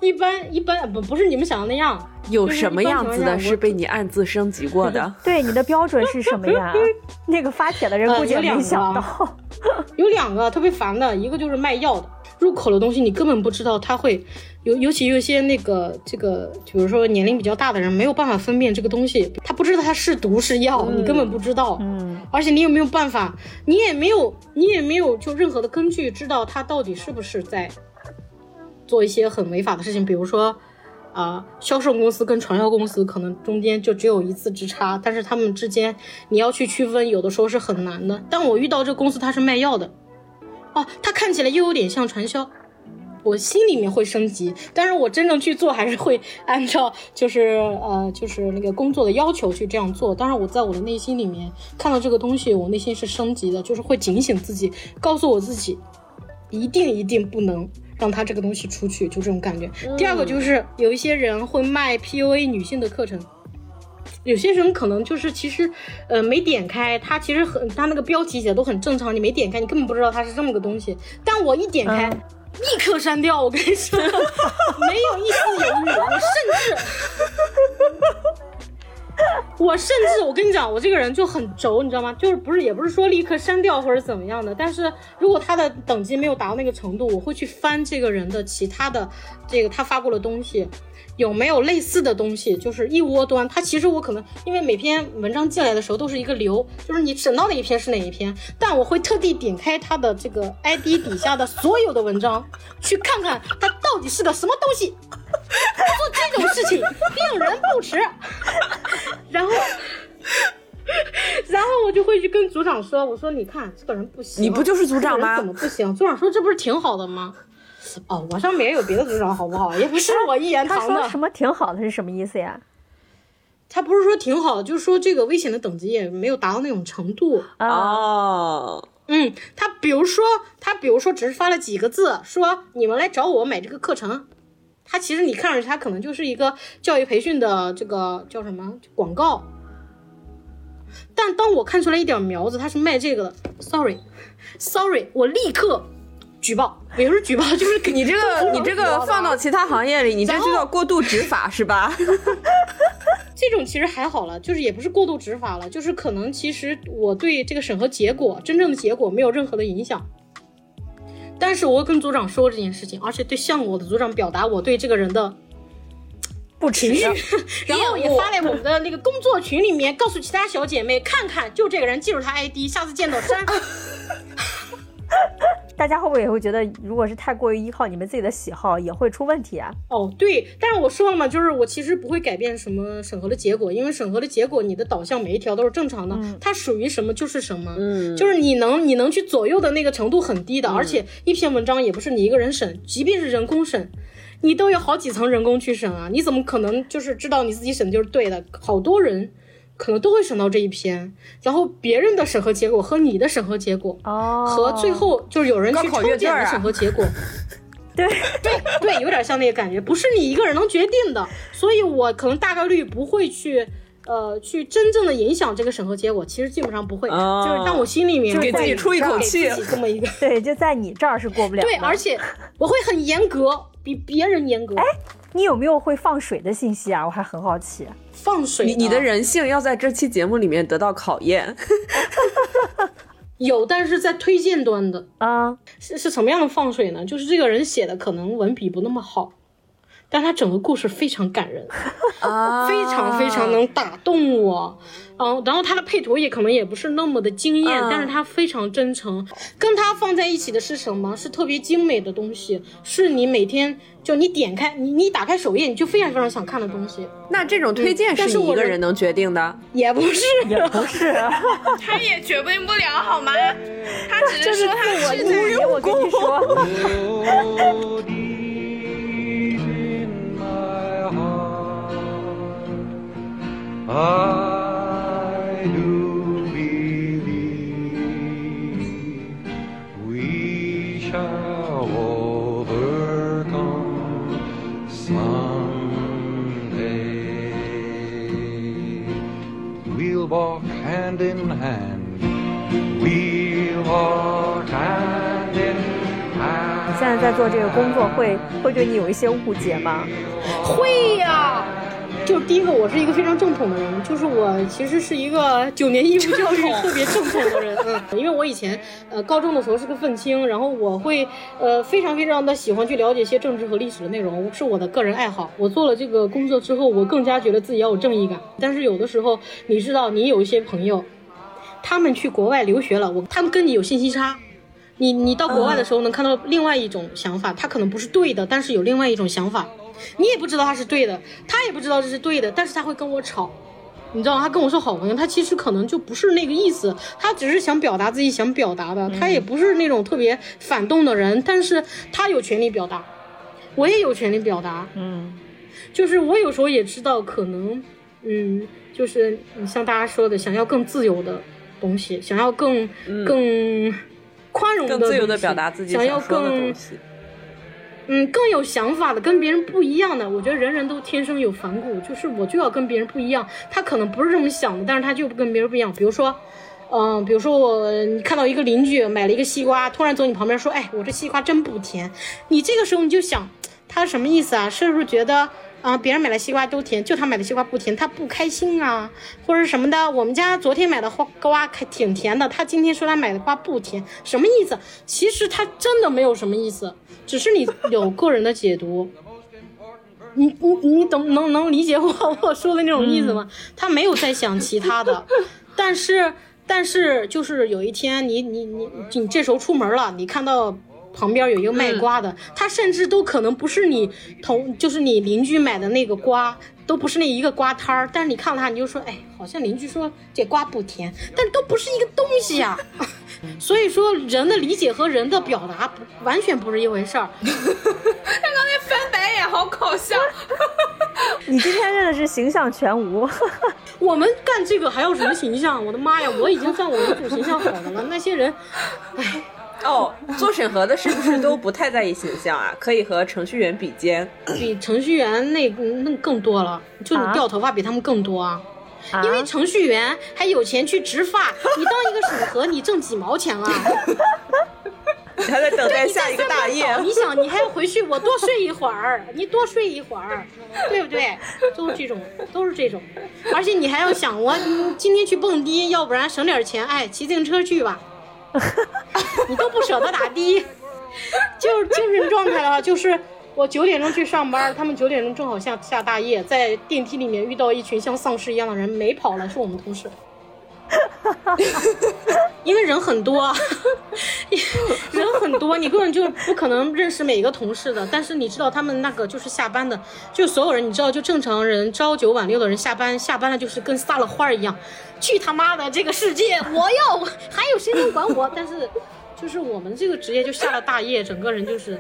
D: 一般一般不不是你们想的那样。
B: 有什么样子的是被你暗自升级过的？[LAUGHS]
E: 对你的标准是什么呀？[LAUGHS] 那个发帖的人
D: 呃
E: 估计没
D: 有两个啊
E: 想到。
D: 有两个特别烦的，一个就是卖药的，入口的东西你根本不知道它会尤尤其有一些那个这个，比如说年龄比较大的人没有办法分辨这个东西，他不知道它是毒是药，你根本不知道。
E: 嗯，
D: 而且你也没有办法，你也没有你也没有就任何的根据知道他到底是不是在做一些很违法的事情，比如说。啊、销售公司跟传销公司可能中间就只有一字之差，但是他们之间你要去区分，有的时候是很难的。但我遇到这公司，它是卖药的，哦，它看起来又有点像传销，我心里面会升级，但是我真正去做还是会按照就是呃就是那个工作的要求去这样做。当然，我在我的内心里面看到这个东西，我内心是升级的，就是会警醒自己，告诉我自己，一定一定不能让他这个东西出去，就这种感觉。第二个就是有一些人会卖 PUA 女性的课程。有些人可能就是其实，呃，没点开，他其实很，他那个标题写的都很正常，你没点开，你根本不知道它是这么个东西。但我一点开，
E: 嗯
D: 立刻删掉，我跟你说，[LAUGHS] 没有一丝犹豫，我甚至，我甚至，我跟你讲，我这个人就很轴，你知道吗？就是不是也不是说立刻删掉或者怎么样的，但是如果他的等级没有达到那个程度，我会去翻这个人的其他的这个他发过的东西。有没有类似的东西？就是一窝端，它其实我可能因为每篇文章进来的时候都是一个流，就是你审到哪一篇是哪一篇，但我会特地点开它的这个 ID 底下的所有的文章，去看看它到底是个什么东西。做这种事情令人不齿。[LAUGHS] 然后，然后我就会去跟组长说，我说你看这个人不行，
B: 你不就是组长吗
D: 怎么不行？组长说这不是挺好的吗？哦，我上面也有别的组长，好不好？也不是我一言
E: 他
D: 堂的。
E: 说什么挺好的是什么意思呀？
D: 他不是说挺好的，就是说这个危险的等级也没有达到那种程度。
E: 啊，
B: 哦，
D: 嗯，他比如说，他比如说只是发了几个字，说你们来找我买这个课程。他其实你看上去，他可能就是一个教育培训的这个叫什么广告。但当我看出来一点苗子，他是卖这个的，sorry，sorry，我立刻举报，也不是举报，就是给
B: 你这个 [LAUGHS] 你这个放到其他行业里，你这就叫过度执法是吧？[LAUGHS]
D: 这种其实还好了，就是也不是过度执法了，就是可能其实我对这个审核结果真正的结果没有任何的影响。但是我会跟组长说这件事情，而且对向我的组长表达我对这个人的
E: 不
D: 情绪
E: 耻，[LAUGHS]
D: 然后也发在我们的那个工作群里面，告诉其他小姐妹看看，就这个人，记住他 ID，下次见到删。
E: 大家会不会也会觉得，如果是太过于依靠你们自己的喜好，也会出问题啊？
D: 哦，对，但是我说了嘛，就是我其实不会改变什么审核的结果，因为审核的结果你的导向每一条都是正常的，它属于什么就是什么，
B: 嗯
D: 就是你能你能去左右的那个程度很低的，而且一篇文章也不是你一个人审，即便是人工审。你都有好几层人工去审啊，你怎么可能就是知道你自己审的就是对的？好多人可能都会审到这一篇，然后别人的审核结果和你的审核结果，
E: 哦，
D: 和最后就是有人去
B: 考
D: 抽检的审核结果，[LAUGHS]
E: 对
D: 对对，有点像那个感觉，不是你一个人能决定的，所以我可能大概率不会去。呃，去真正的影响这个审核结果，其实基本上不会，
B: 哦
D: 就是但我心里面
E: 就
B: 给自己出一口气
D: 这么一个，
E: 对，就在你这儿是过不了。
D: 对，而且我会很严格，比别人严格。
E: 哎你有没有会放水的信息啊？我还很好奇。
D: 放水
B: 你你的人性要在这期节目里面得到考验。[LAUGHS]
D: 有，但是在推荐端的
E: 啊，
D: 是是什么样的放水呢？就是这个人写的可能文笔不那么好，但他整个故事非常感人。[LAUGHS]
B: 啊
D: 非常非常能打动我，嗯，然后他的配图也可能也不是那么的惊艳，
B: 嗯
D: 但是他非常真诚。跟他放在一起的是什么？是特别精美的东西，是你每天就你点开你你打开首页你就非常非常想看的东西，[LAUGHS]
B: 那这种推荐是
D: 我的
B: 个人能决定的？
D: 也不是，[LAUGHS]
E: 也不是，
C: 他也决定不了好吗？他只
E: 是
C: 是说他
E: 自我
C: 是在
E: 意义。
A: I do believe we shall overcome someday. We'll walk hand in hand. We'll walk hand in hand.
E: 你现在在做这个工作会会对你有一些误解吗？
D: 会呀、就是第一个，我是一个非常正统的人，就是我其实是一个九年义务教育特别正统的人，嗯，[LAUGHS] 因为我以前呃高中的时候是个愤青，然后我会呃非常非常的喜欢去了解一些政治和历史的内容，是我的个人爱好。我做了这个工作之后，我更加觉得自己要有正义感。但是有的时候，你知道，你有一些朋友，他们去国外留学了，我他们跟你有信息差。你你到国外的时候能看到另外一种想法，他可能不是对的，但是有另外一种想法，你也不知道他是对的，他也不知道这是对的，但是他会跟我吵，你知道吗？他跟我是好朋友，他其实可能就不是那个意思，他只是想表达自己想表达的，他也不是那种特别反动的人，但是他有权利表达，我也有权利表达，
E: 嗯，
D: 就是我有时候也知道，可能，嗯，就是你像大家说的，想要更自由的东西，想要更、更宽容的
B: 更自由的表达自己
D: 想要更
B: 东西。
D: 嗯，更有想法的，跟别人不一样的，我觉得人人都天生有反骨，就是我就要跟别人不一样。他可能不是这么想的，但是他就跟别人不一样。比如说，嗯、比如说我你看到一个邻居买了一个西瓜，突然走你旁边说，哎，我这西瓜真不甜。你这个时候你就想，他什么意思啊？是不是觉得？啊，别人买的西瓜都甜，就他买的西瓜不甜，他不开心啊，或者什么的。我们家昨天买的花瓜还挺甜的，他今天说他买的瓜不甜，什么意思？其实他真的没有什么意思，只是你有个人的解读。你你你懂能能理解我我说的那种意思吗？他没有在想其他的，[LAUGHS] 但是但是就是有一天你你你你这时候出门了，你看到旁边有一个卖瓜的，他甚至都可能不是你同就是你邻居买的那个瓜，都不是那一个瓜摊儿，但是你看到他你就说，哎，好像邻居说这瓜不甜，但都不是一个东西呀、[LAUGHS] 所以说，人的理解和人的表达不完全不是一回事儿。
C: 他刚才翻白眼好搞笑。[LAUGHS]
E: 你今天真的是形象全无。[LAUGHS]
D: 我们干这个还要什么形象？我的妈呀，我已经算我们组形象好的了。那些人，哎，
B: 哦，做审核的是不是都不太在意形象啊？[LAUGHS] 可以和程序员比肩。
D: 比程序员那那更多了，就你
E: 啊
D: 掉头发比他们更多啊。
E: 啊
D: 因为程序员还有钱去植发，你当一个审核，你挣几毛钱啊？[LAUGHS]
B: 还在等待下一个大业。
D: 你想，你还要回去，我多睡一会儿，[LAUGHS] 你多睡一会儿，对不对？都是这种，都是这种。而且你还要想，我今天去蹦迪，要不然省点钱，哎，骑自行车去吧。[LAUGHS] 你都不舍得打的，就是精神状态的话，就是我九点钟去上班，他们九点钟正好下下大夜，在电梯里面遇到一群像丧尸一样的人，没跑了，是我们同事。哈哈哈因为人很多，人很多，你根本就不可能认识每一个同事的。但是你知道他们那个就是下班的，就所有人，你知道，就正常人朝九晚六的人下班下班了就是跟撒了欢儿一样，去他妈的这个世界，[LAUGHS] 我要还有谁能管我？但是就是我们这个职业就下了大业，整个人就是。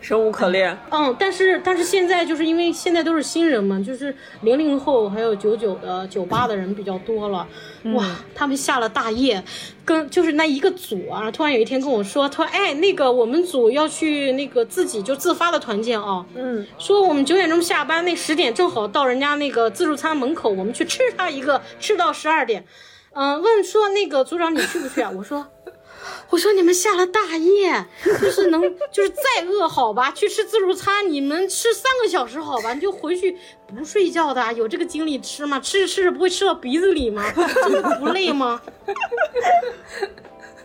B: 生无可恋。
D: 嗯，但是但是现在就是因为现在都是新人嘛，就是零零后还有九九的、九八的人比较多了，哇，他们下了大夜，跟就是那一个组啊，突然有一天跟我说，他说，哎，那个我们组要去那个自己就自发的团建啊，嗯，说我们九点钟下班，那十点正好到人家那个自助餐门口，我们去吃他一个，吃到十二点，嗯、问说那个组长你去不去啊？我说。我说你们下了大夜，就是能就是再饿好吧，去吃自助餐，你们吃三个小时好吧，你就回去不睡觉的，有这个精力吃吗？吃着吃着不会吃到鼻子里吗？真 [LAUGHS] 的不累吗？[LAUGHS]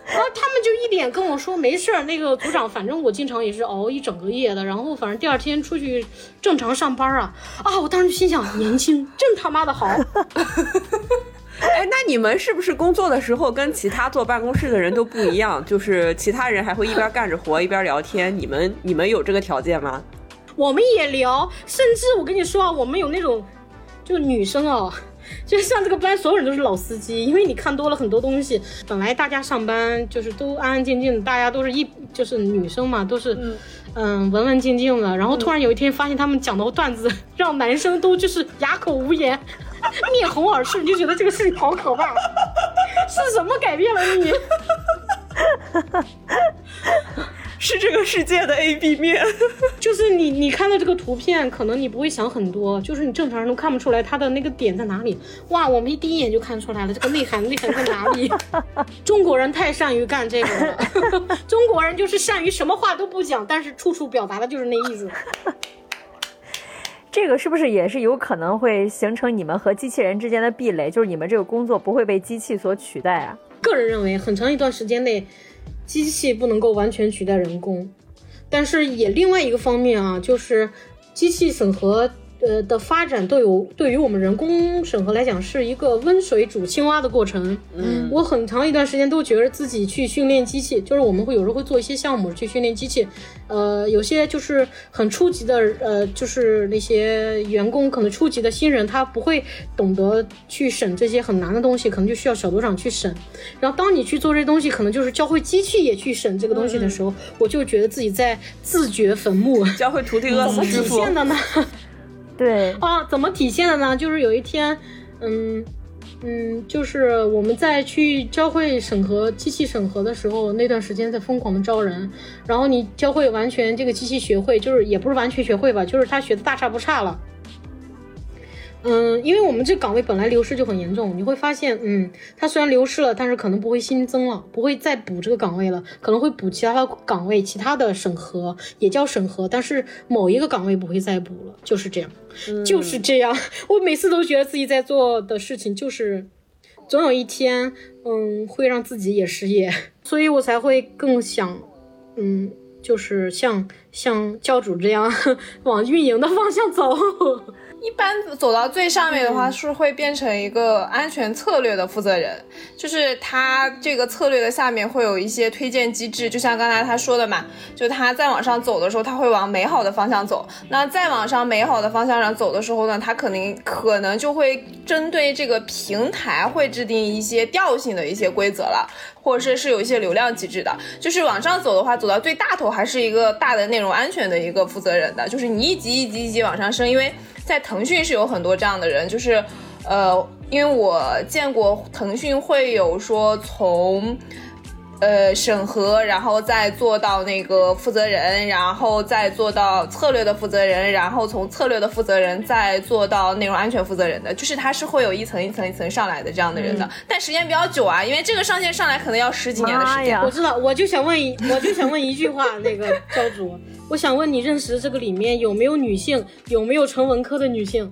D: 然后他们就一脸跟我说没事儿，那个组长，反正我经常也是熬一整个夜的，然后反正第二天出去正常上班啊啊！我当时心想，年轻真他妈的好。[LAUGHS]
B: 哎，那你们是不是工作的时候跟其他坐办公室的人都不一样？就是其他人还会一边干着活一边聊天，你们你们有这个条件吗？
D: 我们也聊，甚至我跟你说啊，我们有那种，就女生啊，就是像这个班所有人都是老司机，因为你看多了很多东西。本来大家上班就是都安安静静的，大家都是一就是女生嘛，都是嗯文文静静的。然后突然有一天发现他们讲的段子，让男生都就是哑口无言。[LAUGHS] 面红耳赤，你就觉得这个事情好可怕，是什么改变了你？[LAUGHS]
B: 是这个世界的 A B 面。[LAUGHS]
D: 就是你，你看到这个图片，可能你不会想很多，就是你正常人都看不出来它的那个点在哪里。哇，我们一第一眼就看出来了，这个内涵内涵在哪里？中国人太善于干这个了，中国人就是善于什么话都不讲，但是处处表达的就是那意思。
E: 这个是不是也是有可能会形成你们和机器人之间的壁垒？就是你们这个工作不会被机器所取代啊？
D: 个人认为，很长一段时间内，机器不能够完全取代人工，但是也另外一个方面啊，就是机器审核。呃的发展都有对于我们人工审核来讲是一个温水煮青蛙的过程。
B: 嗯，
D: 我很长一段时间都觉得自己去训练机器，就是我们会有时候会做一些项目去训练机器，呃，有些就是很初级的，呃，就是那些员工可能初级的新人，他不会懂得去审这些很难的东西，可能就需要小组长去审。然后当你去做这些东西，可能就是教会机器也去审这个东西的时候，我就觉得自己在自掘坟墓。
B: 教会徒弟饿
D: 怎么体
B: 死师傅。
D: 现的呢？
E: 对，
D: 啊，怎么体现的呢？就是有一天，嗯嗯，就是我们在去教会审核机器审核的时候，那段时间在疯狂的招人，然后你教会完全这个机器学会，就是也不是完全学会吧，就是他学的大差不差了。嗯，因为我们这岗位本来流失就很严重，你会发现，嗯，它虽然流失了，但是可能不会新增了，不会再补这个岗位了，可能会补其他的岗位，其他的审核也叫审核，但是某一个岗位不会再补了，就是这样，就是这样。我每次都觉得自己在做的事情就是，总有一天，嗯，会让自己也失业，[LAUGHS] 所以我才会更想，嗯，就是像像教主这样 [LAUGHS] 往运营的方向走。
C: 一般走到最上面的话，是会变成一个安全策略的负责人，就是他这个策略的下面会有一些推荐机制，就像刚才他说的嘛，就他在往上走的时候，他会往美好的方向走。那再往上美好的方向上走的时候呢，他可能可能就会针对这个平台会制定一些调性的一些规则了。或者是是有一些流量机制的，就是往上走的话，走到最大头还是一个大的内容安全的一个负责人的，就是你一级一级一级往上升，因为在腾讯是有很多这样的人，就是呃，因为我见过腾讯会有说从。呃，审核，然后再做到那个负责人，然后再做到策略的负责人，然后从策略的负责人再做到内容安全负责人的，就是他是会有一层一层一层上来的这样的人的，但时间比较久啊，因为这个上线上来可能要十几年的时间。
D: 我知道，我就想问一，我就想问一句话，那个教主，我想问你认识这个里面有没有女性，有没有纯文科的女性？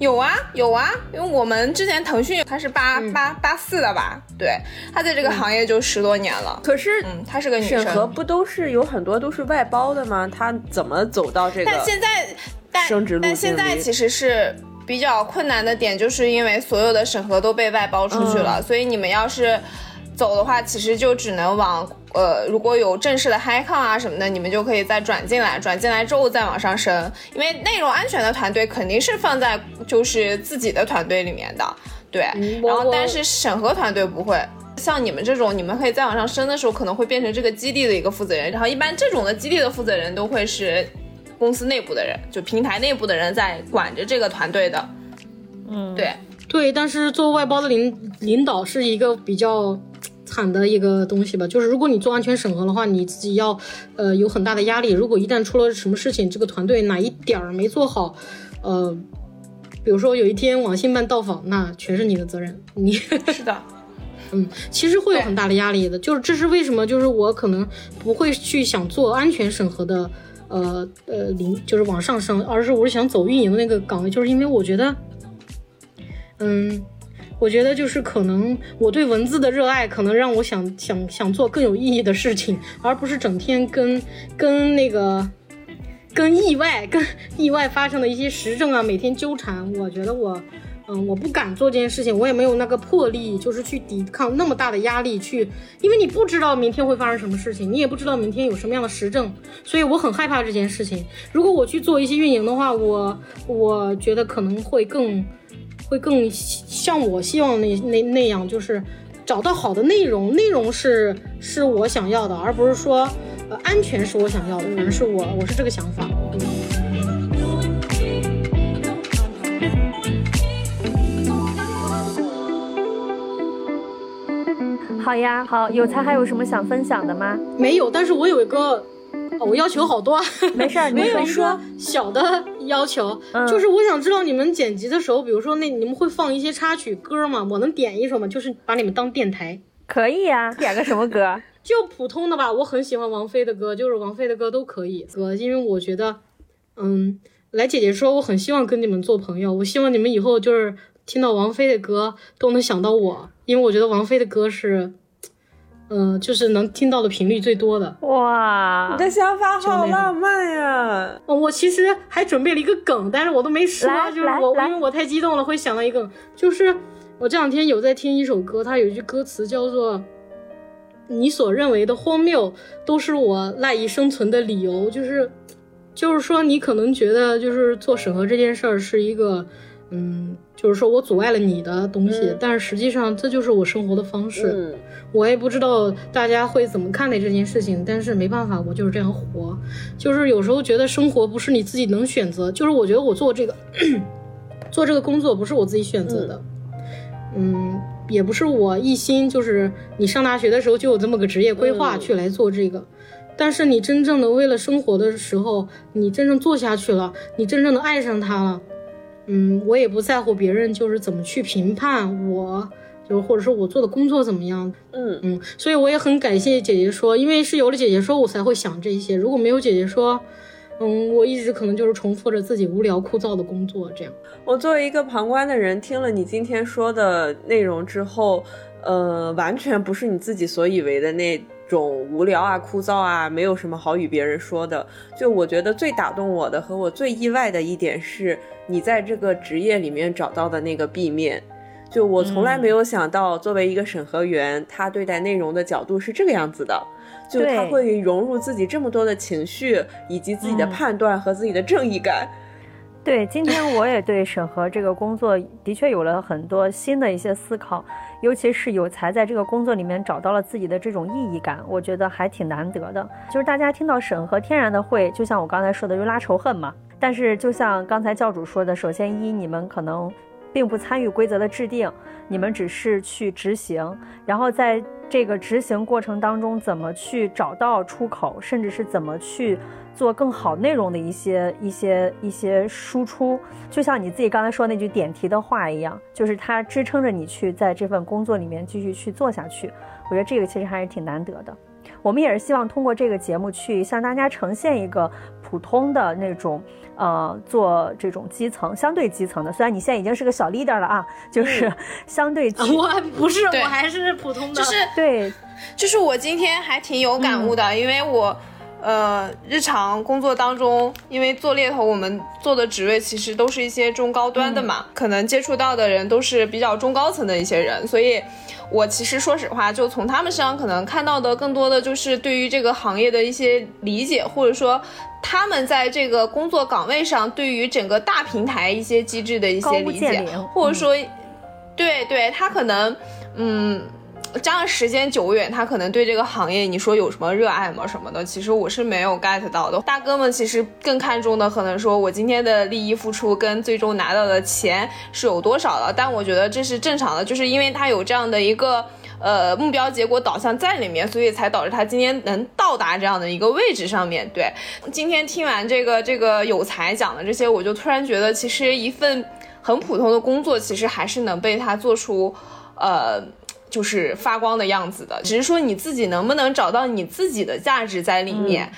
C: 有啊有啊，因为我们之前腾讯他是八
D: 嗯
C: 八八四的吧，对，他在这个行业就十多年了。
B: 可是
C: 嗯，她是个女生
B: 审核，不都是有很多都是外包的吗？她怎么走到这个？
C: 但现在但但现在其实是比较困难的点，就是因为所有的审核都被外包出去
B: 嗯
C: 了，所以你们要是走的话，其实就只能往呃，如果有正式的 HiCon 啊什么的，你们就可以再转进来，转进来之后再往上升，因为内容安全的团队肯定是放在就是自己的团队里面的，对，然后但是审核团队不会。像你们这种，你们可以再往上升的时候，可能会变成这个基地的一个负责人。然后一般这种的基地的负责人都会是公司内部的人，就平台内部的人在管着这个团队的。
E: 嗯，
C: 对，
D: 对，但是做外包的领领导是一个比较惨的一个东西吧。就是如果你做安全审核的话，你自己要呃有很大的压力。如果一旦出了什么事情，这个团队哪一点儿没做好，呃，比如说有一天网信办到访，那全是你的责任。你
C: 是的，[LAUGHS]
D: 嗯，其实会有很大的压力的。就是这是为什么？就是我可能不会去想做安全审核的，呃呃零，就是往上升，而是我是想走运营的那个岗位，就是因为我觉得，嗯。我觉得就是可能我对文字的热爱，可能让我想想想做更有意义的事情，而不是整天跟跟那个跟意外跟意外发生的一些时政啊每天纠缠。我觉得我嗯，我不敢做这件事情，我也没有那个魄力，就是去抵抗那么大的压力去，因为你不知道明天会发生什么事情，你也不知道明天有什么样的时政，所以我很害怕这件事情。如果我去做一些运营的话，我我觉得可能会更会更像我希望那那那样，就是找到好的内容，内容是是我想要的，而不是说呃安全是我想要的，反正是我我是这个想法。嗯
E: 好呀，好，有才还有什么想分享的吗？
D: 没有，但是我有一个，哦我要求好多啊。
E: 没事儿，[LAUGHS] 你
D: 我有一
E: 可以说。
D: 小的要求，
E: 嗯
D: 就是我想知道你们剪辑的时候，比如说那你们会放一些插曲歌吗？我能点一首吗？就是把你们当电台，
E: 可以呀、点个什么歌？[LAUGHS]
D: 就普通的吧。我很喜欢王菲的歌，就是王菲的歌都可以歌，因为我觉得，嗯来姐姐说，我很希望跟你们做朋友，我希望你们以后就是听到王菲的歌都能想到我，因为我觉得王菲的歌是，嗯、就是能听到的频率最多的。
E: 哇
B: 你，的想法好浪漫呀！
D: 哦，我其实还准备了一个梗，但是我都没说，就是我因为我太激动了，会想到一个梗，就是我这两天有在听一首歌，它有一句歌词叫做“你所认为的荒谬，都是我赖以生存的理由”，就是就是说你可能觉得就是做审核这件事儿是一个。嗯，就是说我阻碍了你的东西，
B: 嗯
D: 但是实际上这就是我生活的方式。
B: 嗯，
D: 我也不知道大家会怎么看待这件事情，但是没办法，我就是这样活。就是有时候觉得生活不是你自己能选择，就是我觉得我做这个 [CLEARS THROAT] 做这个工作不是我自己选择的，嗯，也不是我一心就是你上大学的时候就有这么个职业规划
B: 嗯
D: 去来做这个。但是你真正的为了生活的时候，你真正做下去了，你真正的爱上它了，嗯，我也不在乎别人就是怎么去评判我，就是或者说我做的工作怎么样，
B: 嗯
D: 嗯，所以我也很感谢姐姐说，因为是有了姐姐说，我才会想这些。如果没有姐姐说，嗯，我一直可能就是重复着自己无聊枯燥的工作这样。
B: 我作为一个旁观的人，听了你今天说的内容之后，呃，完全不是你自己所以为的那种无聊啊、枯燥啊，没有什么好与别人说的。就我觉得最打动我的和我最意外的一点是，你在这个职业里面找到的那个 B 面。就我从来没有想到，作为一个审核员，他对待内容的角度是这个样子的。就他会融入自己这么多的情绪，以及自己的
D: 嗯
B: 判断和自己的正义感。
E: 对，今天我也对审核这个工作的确有了很多新的一些思考，尤其是有才在这个工作里面找到了自己的这种意义感，我觉得还挺难得的。就是大家听到审核天然的会，就像我刚才说的，就拉仇恨嘛。但是就像刚才教主说的，首先一你们可能并不参与规则的制定，你们只是去执行，然后在这个执行过程当中，怎么去找到出口，甚至是怎么去做更好内容的一些一些一些输出，就像你自己刚才说那句点题的话一样，就是它支撑着你去在这份工作里面继续去做下去。我觉得这个其实还是挺难得的。我们也是希望通过这个节目去向大家呈现一个普通的那种，呃，做这种基层相对基层的。虽然你现在已经是个小 leader 了啊，就是相对基、[LAUGHS]
D: 我不是，我还是普通的，
C: 就是
E: 对。
C: 就是我今天还挺有感悟的，因为我。呃，日常工作当中，因为做猎头，我们做的职位其实都是一些中高端的嘛，可能接触到的人都是比较中高层的一些人，所以我其实说实话，就从他们身上可能看到的更多的就是对于这个行业的一些理解，或者说他们在这个工作岗位上对于整个大平台一些机制的一些理解，或者说，对对，他可能，嗯。这样时间久远，他可能对这个行业，你说有什么热爱吗？什么的，其实我是没有 get 到的。大哥们其实更看重的，可能说我今天的利益付出跟最终拿到的钱是有多少的。但我觉得这是正常的，就是因为他有这样的一个呃目标结果导向在里面，所以才导致他今天能到达这样的一个位置上面。对，今天听完这个这个有才讲的这些，我就突然觉得，其实一份很普通的工作，其实还是能被他做出呃。就是发光的样子的，只是说你自己能不能找到你自己的价值在里面。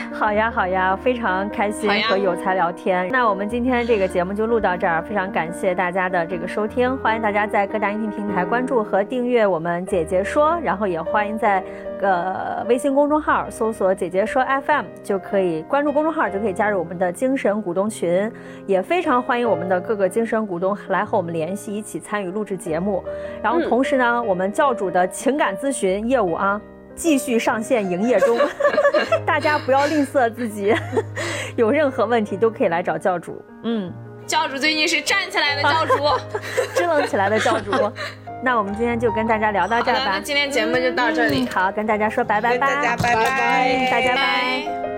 C: [LAUGHS]
E: 好呀，好呀，非常开心和有才聊天。那我们今天这个节目就录到这儿，非常感谢大家的这个收听，欢迎大家在各大音频平台关注和订阅我们姐姐说，然后也欢迎在呃微信公众号搜索“姐姐说 FM” 就可以关注公众号，就可以加入我们的精神股东群，也非常欢迎我们的各个精神股东来和我们联系，一起参与录制节目。然后同时呢，我们教主的情感咨询业务啊。继续上线营业中，[LAUGHS] 大家不要吝啬自己，[LAUGHS] 有任何问题都可以来找教主。嗯，
C: 教主最近是站起来的教主。[LAUGHS]
E: 支棱起来的教主。那我们今天就跟大家聊到这，儿吧。
C: 那今天节目就到这里
E: 嗯，好，跟大家说拜拜
B: 大家拜拜
E: 嗯大家拜。
C: 拜